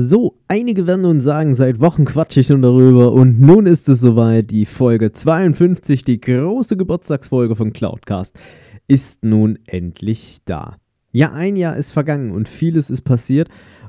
So, einige werden nun sagen, seit Wochen quatsche ich schon darüber und nun ist es soweit. Die Folge 52, die große Geburtstagsfolge von Cloudcast, ist nun endlich da. Ja, ein Jahr ist vergangen und vieles ist passiert.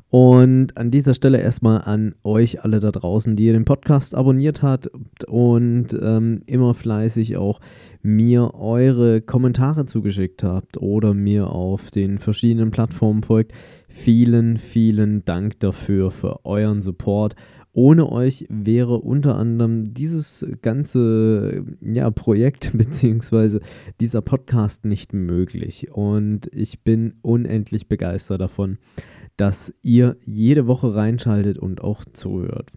Und an dieser Stelle erstmal an euch alle da draußen, die ihr den Podcast abonniert habt und ähm, immer fleißig auch mir eure Kommentare zugeschickt habt oder mir auf den verschiedenen Plattformen folgt. Vielen, vielen Dank dafür, für euren Support. Ohne euch wäre unter anderem dieses ganze ja, Projekt bzw. dieser Podcast nicht möglich. Und ich bin unendlich begeistert davon, dass ihr jede Woche reinschaltet und auch zuhört.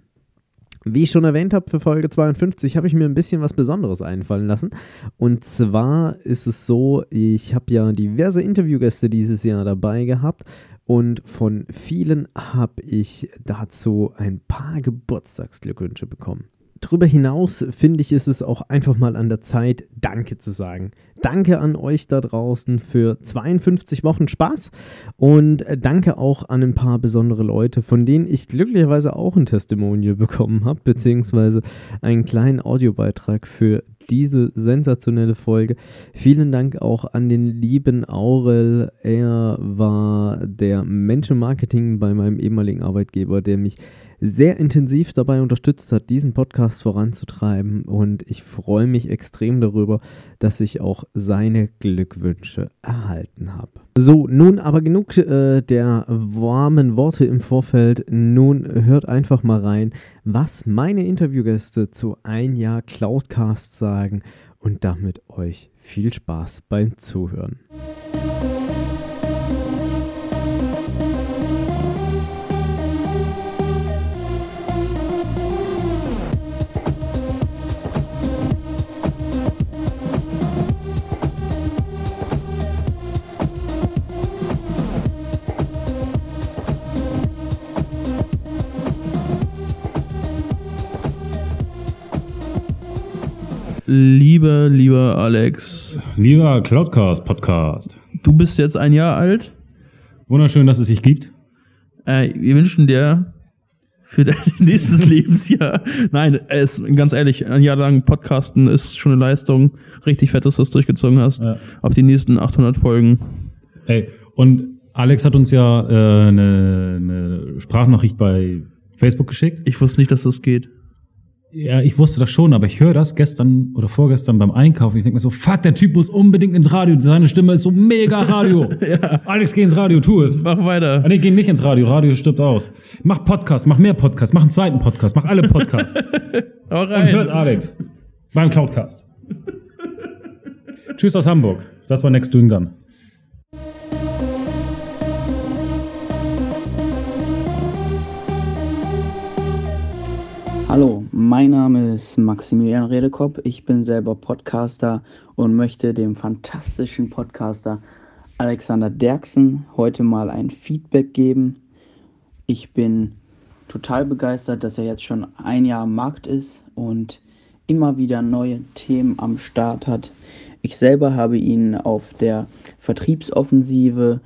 Wie ich schon erwähnt habe, für Folge 52 habe ich mir ein bisschen was Besonderes einfallen lassen. Und zwar ist es so, ich habe ja diverse Interviewgäste dieses Jahr dabei gehabt und von vielen habe ich dazu ein paar Geburtstagsglückwünsche bekommen. Darüber hinaus finde ich, ist es auch einfach mal an der Zeit, Danke zu sagen. Danke an euch da draußen für 52 Wochen Spaß und danke auch an ein paar besondere Leute, von denen ich glücklicherweise auch ein Testimonial bekommen habe, beziehungsweise einen kleinen Audiobeitrag für diese sensationelle Folge. Vielen Dank auch an den lieben Aurel. Er war der Menschenmarketing bei meinem ehemaligen Arbeitgeber, der mich sehr intensiv dabei unterstützt hat, diesen Podcast voranzutreiben. Und ich freue mich extrem darüber, dass ich auch seine Glückwünsche erhalten habe. So, nun aber genug äh, der warmen Worte im Vorfeld. Nun hört einfach mal rein, was meine Interviewgäste zu ein Jahr Cloudcast sagen und damit euch viel Spaß beim Zuhören. Lieber, lieber Alex, Lieber Cloudcast Podcast, du bist jetzt ein Jahr alt. wunderschön, dass es sich gibt. Äh, wir wünschen dir für dein nächstes Lebensjahr. Nein, es, ganz ehrlich, ein Jahr lang Podcasten ist schon eine Leistung. Richtig fett, dass du das durchgezogen hast. Ja. Auf die nächsten 800 Folgen. Ey, und Alex hat uns ja äh, eine, eine Sprachnachricht bei Facebook geschickt. Ich wusste nicht, dass das geht. Ja, ich wusste das schon, aber ich höre das gestern oder vorgestern beim Einkaufen. Ich denke mir so, fuck, der Typ muss unbedingt ins Radio. Seine Stimme ist so mega Radio. Ja. Alex, geh ins Radio, tu es. Mach weiter. Ah, nee, geh nicht ins Radio. Radio stirbt aus. Mach Podcast, mach mehr Podcasts, mach einen zweiten Podcast, mach alle Podcasts. Hau Und hört Alex beim Cloudcast. Tschüss aus Hamburg. Das war Next Doing Done. Hallo, mein Name ist Maximilian Redekopp. Ich bin selber Podcaster und möchte dem fantastischen Podcaster Alexander Derksen heute mal ein Feedback geben. Ich bin total begeistert, dass er jetzt schon ein Jahr am Markt ist und immer wieder neue Themen am Start hat. Ich selber habe ihn auf der Vertriebsoffensive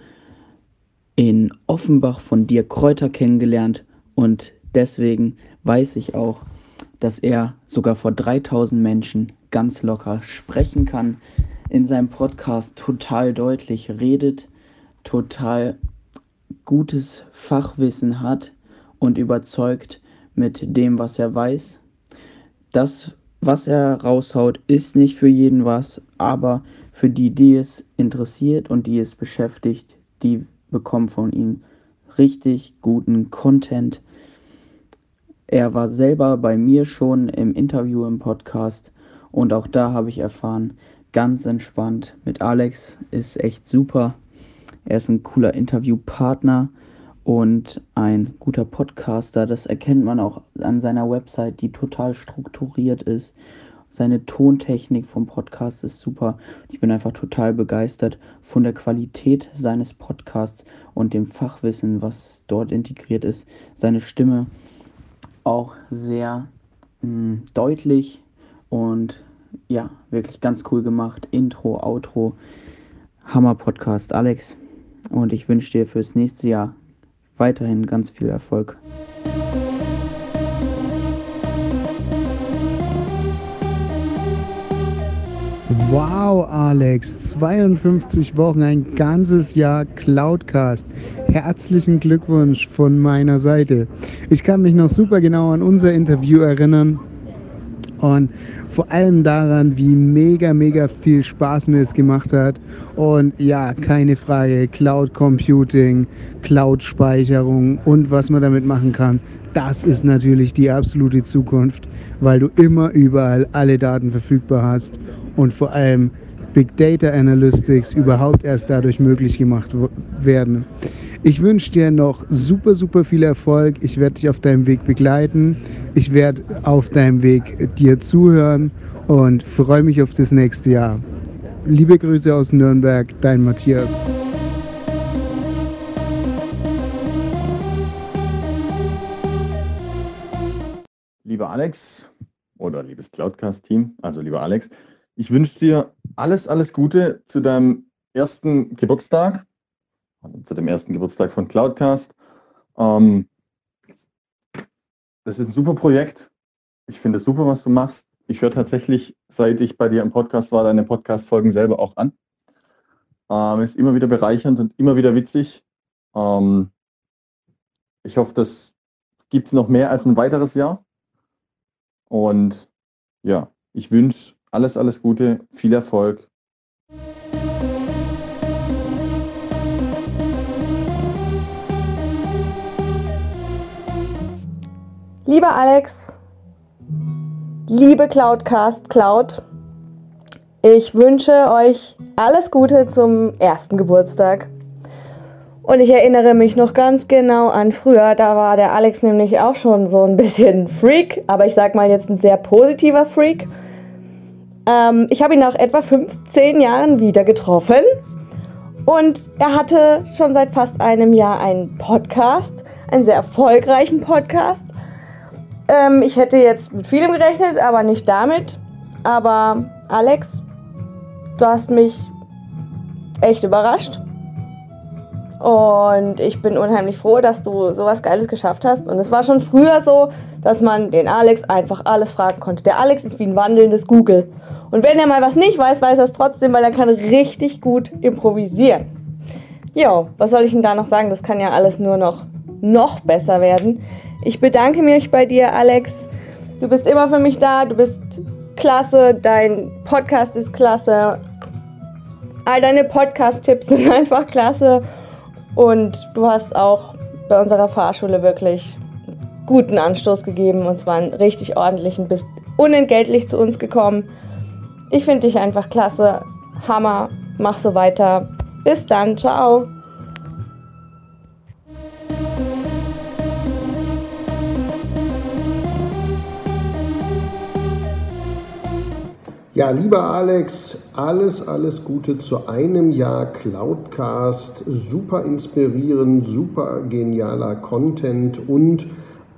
in Offenbach von Dirk Kräuter kennengelernt und deswegen weiß ich auch, dass er sogar vor 3000 Menschen ganz locker sprechen kann, in seinem Podcast total deutlich redet, total gutes Fachwissen hat und überzeugt mit dem, was er weiß. Das, was er raushaut, ist nicht für jeden was, aber für die, die es interessiert und die es beschäftigt, die bekommen von ihm richtig guten Content. Er war selber bei mir schon im Interview im Podcast und auch da habe ich erfahren, ganz entspannt mit Alex ist echt super. Er ist ein cooler Interviewpartner und ein guter Podcaster. Das erkennt man auch an seiner Website, die total strukturiert ist. Seine Tontechnik vom Podcast ist super. Ich bin einfach total begeistert von der Qualität seines Podcasts und dem Fachwissen, was dort integriert ist. Seine Stimme auch sehr mh, mm, deutlich und ja, wirklich ganz cool gemacht. Intro, Outro, Hammer Podcast, Alex. Und ich wünsche dir fürs nächste Jahr weiterhin ganz viel Erfolg. Wow, Alex, 52 Wochen, ein ganzes Jahr Cloudcast. Herzlichen Glückwunsch von meiner Seite. Ich kann mich noch super genau an unser Interview erinnern und vor allem daran, wie mega, mega viel Spaß mir es gemacht hat. Und ja, keine Frage, Cloud Computing, Cloud Speicherung und was man damit machen kann, das ist natürlich die absolute Zukunft, weil du immer überall alle Daten verfügbar hast und vor allem Big Data Analytics überhaupt erst dadurch möglich gemacht werden. Ich wünsche dir noch super, super viel Erfolg. Ich werde dich auf deinem Weg begleiten. Ich werde auf deinem Weg dir zuhören und freue mich auf das nächste Jahr. Liebe Grüße aus Nürnberg, dein Matthias. Lieber Alex oder liebes Cloudcast-Team, also lieber Alex, ich wünsche dir alles, alles Gute zu deinem ersten Geburtstag, also zu dem ersten Geburtstag von Cloudcast. Ähm, das ist ein super Projekt. Ich finde es super, was du machst. Ich höre tatsächlich, seit ich bei dir im Podcast war, deine Podcast-Folgen selber auch an. Ähm, ist immer wieder bereichernd und immer wieder witzig. Ähm, ich hoffe, das gibt es noch mehr als ein weiteres Jahr. Und ja, ich wünsche alles, alles Gute, viel Erfolg. Lieber Alex, liebe Cloudcast Cloud, ich wünsche euch alles Gute zum ersten Geburtstag. Und ich erinnere mich noch ganz genau an früher, da war der Alex nämlich auch schon so ein bisschen Freak, aber ich sag mal jetzt ein sehr positiver Freak. Ähm, ich habe ihn nach etwa 15 Jahren wieder getroffen und er hatte schon seit fast einem Jahr einen Podcast, einen sehr erfolgreichen Podcast. Ähm, ich hätte jetzt mit vielem gerechnet, aber nicht damit. Aber Alex, du hast mich echt überrascht. Und ich bin unheimlich froh, dass du sowas Geiles geschafft hast. Und es war schon früher so, dass man den Alex einfach alles fragen konnte. Der Alex ist wie ein wandelndes Google. Und wenn er mal was nicht weiß, weiß er es trotzdem, weil er kann richtig gut improvisieren. Jo, was soll ich denn da noch sagen? Das kann ja alles nur noch, noch besser werden. Ich bedanke mich bei dir, Alex. Du bist immer für mich da. Du bist klasse. Dein Podcast ist klasse. All deine Podcast-Tipps sind einfach klasse. Und du hast auch bei unserer Fahrschule wirklich guten Anstoß gegeben und zwar einen richtig ordentlichen, bist unentgeltlich zu uns gekommen. Ich finde dich einfach klasse. Hammer. Mach so weiter. Bis dann. Ciao. Ja, lieber Alex, alles, alles Gute zu einem Jahr Cloudcast. Super inspirierend, super genialer Content und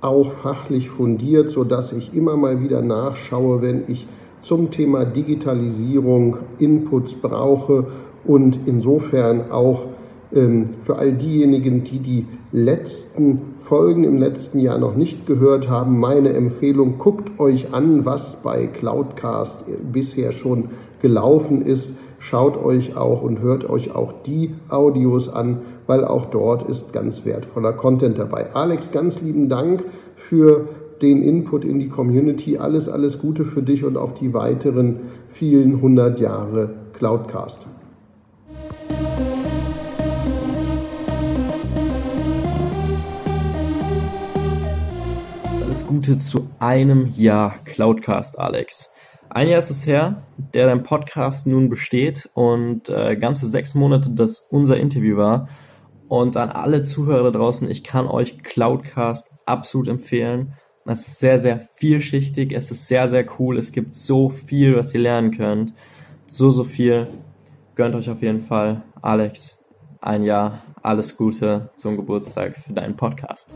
auch fachlich fundiert, sodass ich immer mal wieder nachschaue, wenn ich zum Thema Digitalisierung Inputs brauche und insofern auch ähm, für all diejenigen, die die letzten Folgen im letzten Jahr noch nicht gehört haben, meine Empfehlung, guckt euch an, was bei Cloudcast bisher schon gelaufen ist. Schaut euch auch und hört euch auch die Audios an, weil auch dort ist ganz wertvoller Content dabei. Alex, ganz lieben Dank für den Input in die Community. Alles, alles Gute für dich und auf die weiteren vielen hundert Jahre Cloudcast. Alles Gute zu einem Jahr Cloudcast, Alex. Ein Jahr ist es her, der dein Podcast nun besteht und äh, ganze sechs Monate, dass unser Interview war. Und an alle Zuhörer da draußen, ich kann euch Cloudcast absolut empfehlen. Es ist sehr, sehr vielschichtig, es ist sehr, sehr cool. Es gibt so viel, was ihr lernen könnt. So, so viel. Gönnt euch auf jeden Fall. Alex, ein Jahr, alles Gute zum Geburtstag für deinen Podcast.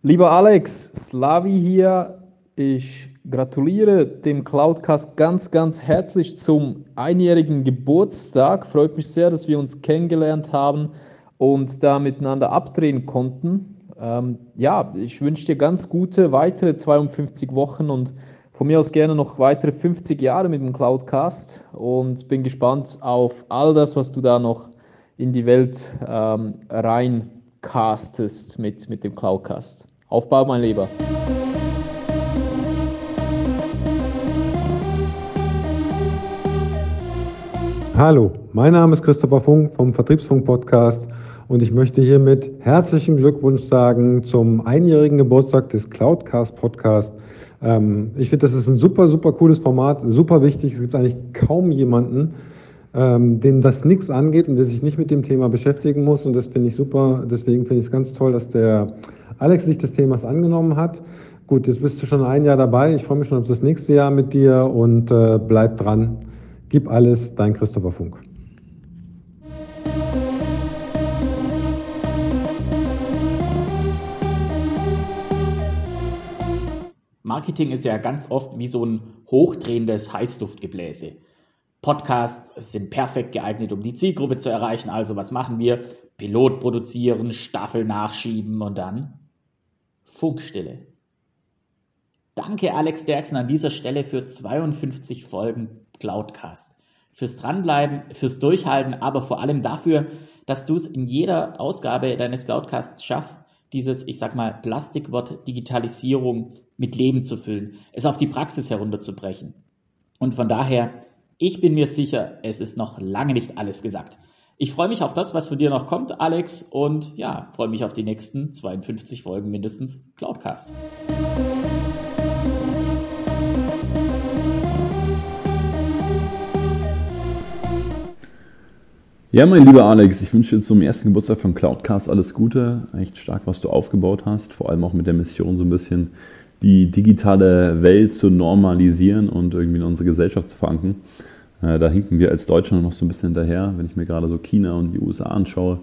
Lieber Alex, Slavi hier. Ich gratuliere dem Cloudcast ganz, ganz herzlich zum einjährigen Geburtstag. Freut mich sehr, dass wir uns kennengelernt haben und da miteinander abdrehen konnten. Ähm, ja, ich wünsche dir ganz gute weitere 52 Wochen und von mir aus gerne noch weitere 50 Jahre mit dem Cloudcast und bin gespannt auf all das, was du da noch in die Welt ähm, reincastest mit, mit dem Cloudcast. Aufbau, mein Lieber. Hallo, mein Name ist Christopher Funk vom Vertriebsfunk Podcast und ich möchte hiermit herzlichen Glückwunsch sagen zum einjährigen Geburtstag des Cloudcast Podcast. Ähm, ich finde, das ist ein super, super cooles Format, super wichtig. Es gibt eigentlich kaum jemanden, ähm, dem das nichts angeht und der sich nicht mit dem Thema beschäftigen muss und das finde ich super. Deswegen finde ich es ganz toll, dass der Alex sich des Themas angenommen hat. Gut, jetzt bist du schon ein Jahr dabei. Ich freue mich schon auf das nächste Jahr mit dir und äh, bleib dran. Gib alles, dein Christopher Funk. Marketing ist ja ganz oft wie so ein hochdrehendes Heißluftgebläse. Podcasts sind perfekt geeignet, um die Zielgruppe zu erreichen. Also was machen wir? Pilot produzieren, Staffel nachschieben und dann Funkstille. Danke Alex Derksen an dieser Stelle für 52 Folgen Cloudcast. Fürs Dranbleiben, fürs Durchhalten, aber vor allem dafür, dass du es in jeder Ausgabe deines Cloudcasts schaffst, dieses, ich sag mal, Plastikwort Digitalisierung mit Leben zu füllen, es auf die Praxis herunterzubrechen. Und von daher, ich bin mir sicher, es ist noch lange nicht alles gesagt. Ich freue mich auf das, was von dir noch kommt, Alex, und ja, freue mich auf die nächsten 52 Folgen mindestens Cloudcast. Ja, mein lieber Alex, ich wünsche dir zum ersten Geburtstag von Cloudcast alles Gute. Echt stark, was du aufgebaut hast. Vor allem auch mit der Mission, so ein bisschen die digitale Welt zu normalisieren und irgendwie in unsere Gesellschaft zu verankern. Äh, da hinken wir als Deutschland noch so ein bisschen hinterher, wenn ich mir gerade so China und die USA anschaue.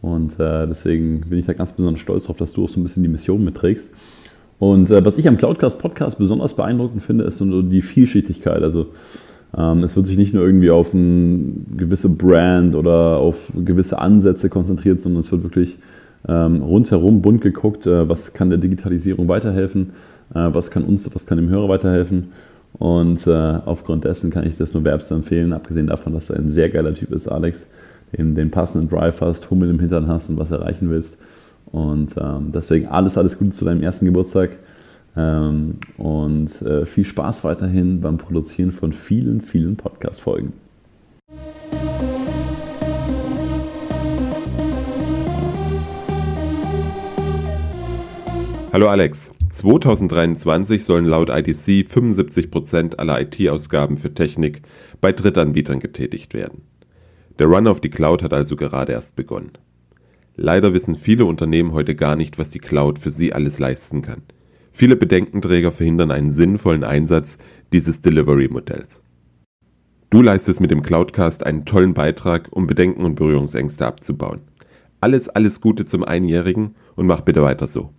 Und äh, deswegen bin ich da ganz besonders stolz darauf, dass du auch so ein bisschen die Mission mitträgst. Und äh, was ich am Cloudcast Podcast besonders beeindruckend finde, ist so die Vielschichtigkeit. Also es wird sich nicht nur irgendwie auf eine gewisse Brand oder auf gewisse Ansätze konzentriert, sondern es wird wirklich ähm, rundherum bunt geguckt, äh, was kann der Digitalisierung weiterhelfen, äh, was kann uns, was kann dem Hörer weiterhelfen. Und äh, aufgrund dessen kann ich das nur wärmstens empfehlen, abgesehen davon, dass du ein sehr geiler Typ bist, Alex, den, den passenden Drive hast, Hummel im Hintern hast und was erreichen willst. Und ähm, deswegen alles, alles Gute zu deinem ersten Geburtstag. Ähm, und äh, viel Spaß weiterhin beim Produzieren von vielen, vielen Podcast-Folgen. Hallo Alex. 2023 sollen laut IDC 75% aller IT-Ausgaben für Technik bei Drittanbietern getätigt werden. Der Run auf die Cloud hat also gerade erst begonnen. Leider wissen viele Unternehmen heute gar nicht, was die Cloud für sie alles leisten kann. Viele Bedenkenträger verhindern einen sinnvollen Einsatz dieses Delivery-Modells. Du leistest mit dem Cloudcast einen tollen Beitrag, um Bedenken und Berührungsängste abzubauen. Alles, alles Gute zum Einjährigen und mach bitte weiter so.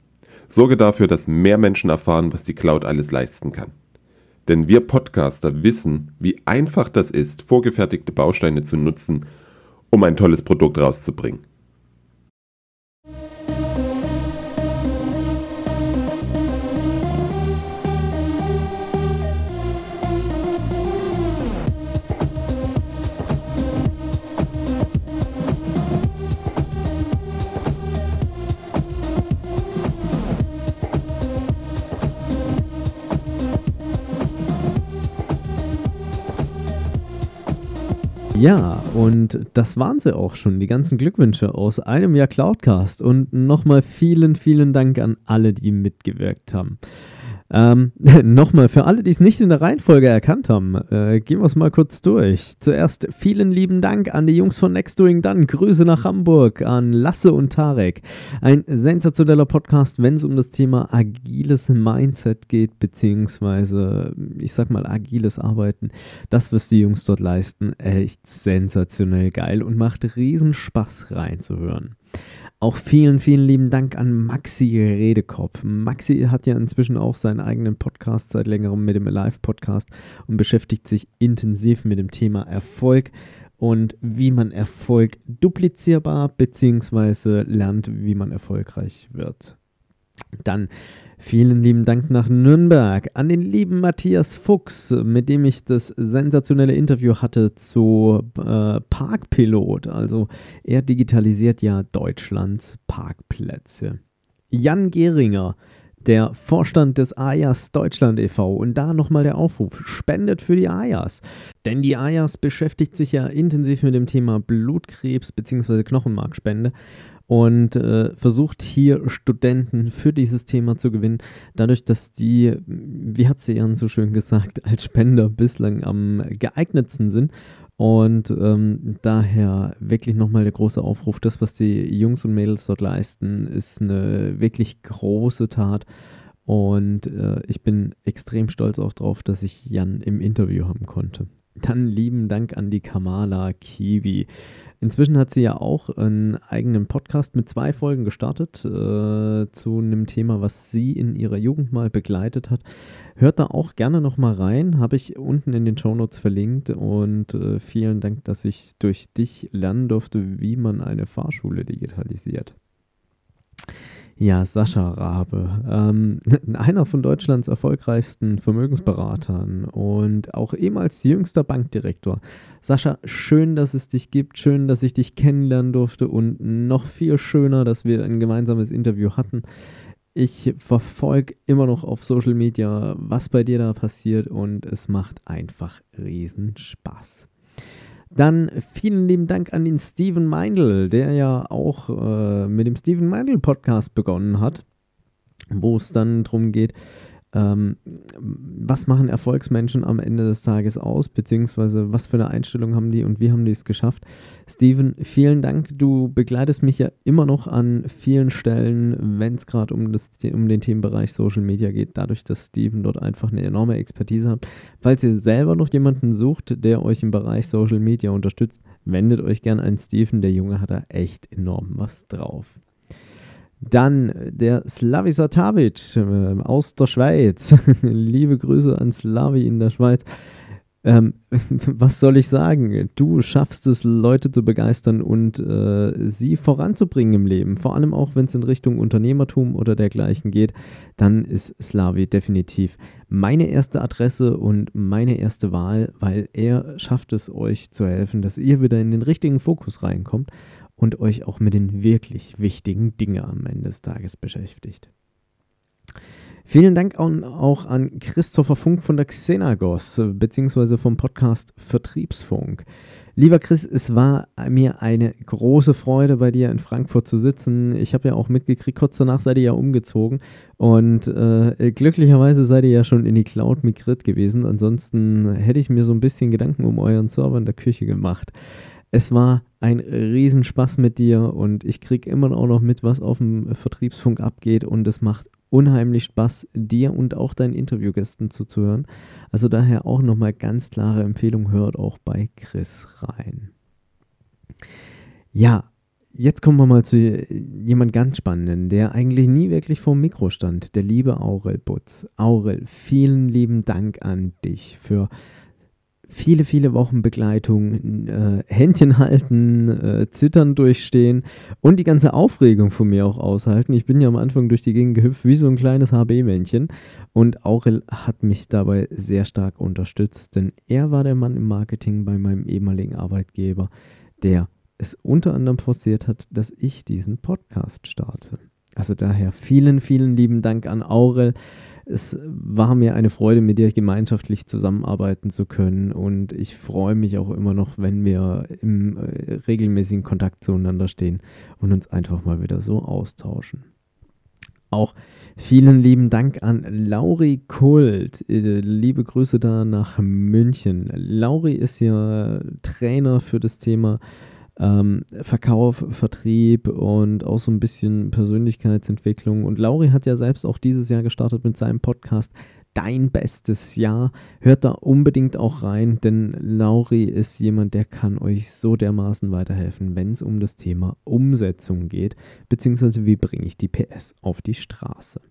Sorge dafür, dass mehr Menschen erfahren, was die Cloud alles leisten kann. Denn wir Podcaster wissen, wie einfach das ist, vorgefertigte Bausteine zu nutzen, um ein tolles Produkt rauszubringen. Ja, und das waren sie auch schon, die ganzen Glückwünsche aus einem Jahr Cloudcast. Und nochmal vielen, vielen Dank an alle, die mitgewirkt haben. Ähm, Nochmal, für alle, die es nicht in der Reihenfolge erkannt haben, äh, gehen wir es mal kurz durch. Zuerst vielen lieben Dank an die Jungs von Next Doing Done. Grüße nach Hamburg an Lasse und Tarek. Ein sensationeller Podcast, wenn es um das Thema agiles Mindset geht, beziehungsweise, ich sag mal, agiles Arbeiten. Das, was die Jungs dort leisten, echt sensationell geil und macht riesen Spaß reinzuhören. Auch vielen, vielen lieben Dank an Maxi Redekopf. Maxi hat ja inzwischen auch seinen eigenen Podcast seit längerem mit dem Alive Podcast und beschäftigt sich intensiv mit dem Thema Erfolg und wie man Erfolg duplizierbar bzw. lernt, wie man erfolgreich wird. Dann Vielen lieben Dank nach Nürnberg an den lieben Matthias Fuchs, mit dem ich das sensationelle Interview hatte zu äh, Parkpilot. Also er digitalisiert ja Deutschlands Parkplätze. Jan Gehringer, der Vorstand des AJAS Deutschland e.V. Und da nochmal der Aufruf, spendet für die AJAS. Denn die AJAS beschäftigt sich ja intensiv mit dem Thema Blutkrebs bzw. Knochenmarkspende und äh, versucht hier Studenten für dieses Thema zu gewinnen, dadurch, dass die, wie hat sie Ihren so schön gesagt, als Spender bislang am geeignetsten sind. Und ähm, daher wirklich nochmal der große Aufruf, das, was die Jungs und Mädels dort leisten, ist eine wirklich große Tat. Und äh, ich bin extrem stolz auch drauf, dass ich Jan im Interview haben konnte. Dann lieben Dank an die Kamala Kiwi. Inzwischen hat sie ja auch einen eigenen Podcast mit zwei Folgen gestartet äh, zu einem Thema, was sie in ihrer Jugend mal begleitet hat. Hört da auch gerne nochmal rein, habe ich unten in den Shownotes verlinkt und äh, vielen Dank, dass ich durch dich lernen durfte, wie man eine Fahrschule digitalisiert. Ja, Sascha Rabe, ähm, einer von Deutschlands erfolgreichsten Vermögensberatern und auch ehemals jüngster Bankdirektor. Sascha, schön, dass es dich gibt, schön, dass ich dich kennenlernen durfte und noch viel schöner, dass wir ein gemeinsames Interview hatten. Ich verfolge immer noch auf Social Media, was bei dir da passiert und es macht einfach riesen Spaß. Dann vielen lieben Dank an den Steven Meindl, der ja auch äh, mit dem Steven Meindl Podcast begonnen hat, wo es dann darum geht, ähm, was machen Erfolgsmenschen am Ende des Tages aus, beziehungsweise was für eine Einstellung haben die und wie haben die es geschafft. Steven, vielen Dank. Du begleitest mich ja immer noch an vielen Stellen, wenn es gerade um, um den Themenbereich Social Media geht, dadurch, dass Steven dort einfach eine enorme Expertise hat. Falls ihr selber noch jemanden sucht, der euch im Bereich Social Media unterstützt, wendet euch gerne an Steven. Der Junge hat da echt enorm was drauf. Dann der Slavi Tavic äh, aus der Schweiz. Liebe Grüße an Slavi in der Schweiz. Ähm, was soll ich sagen? Du schaffst es, Leute zu begeistern und äh, sie voranzubringen im Leben. Vor allem auch, wenn es in Richtung Unternehmertum oder dergleichen geht, dann ist Slavi definitiv meine erste Adresse und meine erste Wahl, weil er schafft es, euch zu helfen, dass ihr wieder in den richtigen Fokus reinkommt und euch auch mit den wirklich wichtigen Dingen am Ende des Tages beschäftigt. Vielen Dank auch an Christopher Funk von der Xenagos, beziehungsweise vom Podcast Vertriebsfunk. Lieber Chris, es war mir eine große Freude, bei dir in Frankfurt zu sitzen. Ich habe ja auch mitgekriegt, kurz danach seid ihr ja umgezogen und äh, glücklicherweise seid ihr ja schon in die Cloud migriert gewesen. Ansonsten hätte ich mir so ein bisschen Gedanken um euren Server in der Küche gemacht. Es war ein Riesenspaß mit dir und ich kriege immer auch noch mit, was auf dem Vertriebsfunk abgeht und es macht unheimlich Spaß, dir und auch deinen Interviewgästen zuzuhören. Also daher auch nochmal ganz klare Empfehlung, hört auch bei Chris rein. Ja, jetzt kommen wir mal zu jemand ganz Spannenden, der eigentlich nie wirklich vor dem Mikro stand, der liebe Aurel Butz. Aurel, vielen lieben Dank an dich für viele, viele Wochen Begleitung, äh, Händchen halten, äh, Zittern durchstehen und die ganze Aufregung von mir auch aushalten. Ich bin ja am Anfang durch die Gegend gehüpft wie so ein kleines HB-Männchen und Aurel hat mich dabei sehr stark unterstützt, denn er war der Mann im Marketing bei meinem ehemaligen Arbeitgeber, der es unter anderem forciert hat, dass ich diesen Podcast starte. Also daher vielen, vielen lieben Dank an Aurel Es war mir eine Freude, mit dir gemeinschaftlich zusammenarbeiten zu können und ich freue mich auch immer noch, wenn wir im äh, regelmäßigen Kontakt zueinander stehen und uns einfach mal wieder so austauschen. Auch vielen lieben Dank an Lauri Kult. Äh, liebe Grüße da nach München. Lauri ist ja Trainer für das Thema ähm, Verkauf, Vertrieb und auch so ein bisschen Persönlichkeitsentwicklung. Und Lauri hat ja selbst auch dieses Jahr gestartet mit seinem Podcast Dein bestes Jahr. Hört da unbedingt auch rein, denn Lauri ist jemand, der kann euch so dermaßen weiterhelfen, wenn es um das Thema Umsetzung geht, beziehungsweise wie bringe ich die PS auf die Straße.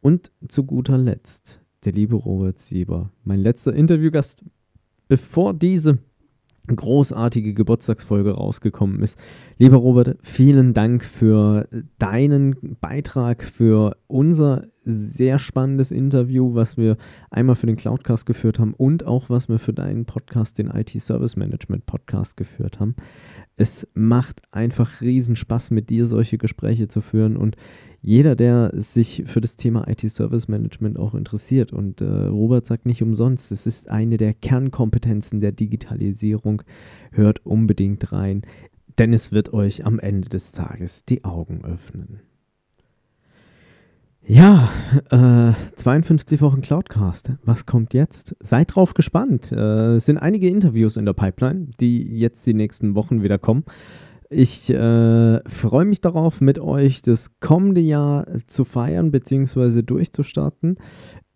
Und zu guter Letzt der liebe Robert Sieber, mein letzter Interviewgast, bevor diese großartige Geburtstagsfolge rausgekommen ist. Lieber Robert, vielen Dank für deinen Beitrag, für unser sehr spannendes Interview, was wir einmal für den Cloudcast geführt haben und auch was wir für deinen Podcast, den IT Service Management Podcast geführt haben. Es macht einfach riesen Spaß, mit dir solche Gespräche zu führen und jeder, der sich für das Thema IT-Service Management auch interessiert, und äh, Robert sagt nicht umsonst, es ist eine der Kernkompetenzen der Digitalisierung, hört unbedingt rein, denn es wird euch am Ende des Tages die Augen öffnen. Ja, äh, 52 Wochen Cloudcast. Was kommt jetzt? Seid drauf gespannt. Äh, es sind einige Interviews in der Pipeline, die jetzt die nächsten Wochen wieder kommen. Ich äh, freue mich darauf, mit euch das kommende Jahr zu feiern bzw. durchzustarten.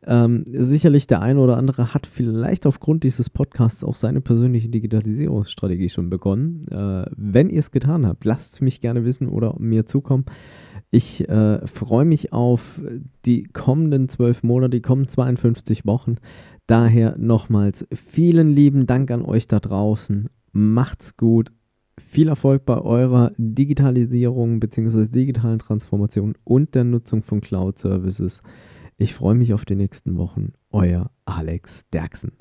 Ähm, sicherlich der eine oder andere hat vielleicht aufgrund dieses Podcasts auch seine persönliche Digitalisierungsstrategie schon begonnen. Äh, wenn ihr es getan habt, lasst es mich gerne wissen oder mir zukommen. Ich äh, freue mich auf die kommenden zwölf Monate, die kommenden 52 Wochen. Daher nochmals vielen lieben Dank an euch da draußen. Macht's gut viel Erfolg bei eurer Digitalisierung bzw. digitalen Transformation und der Nutzung von Cloud Services. Ich freue mich auf die nächsten Wochen. Euer Alex Derksen.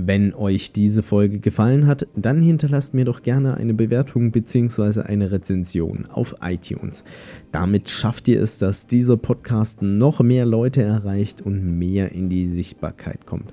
Wenn euch diese Folge gefallen hat, dann hinterlasst mir doch gerne eine Bewertung bzw. eine Rezension auf iTunes. Damit schafft ihr es, dass dieser Podcast noch mehr Leute erreicht und mehr in die Sichtbarkeit kommt.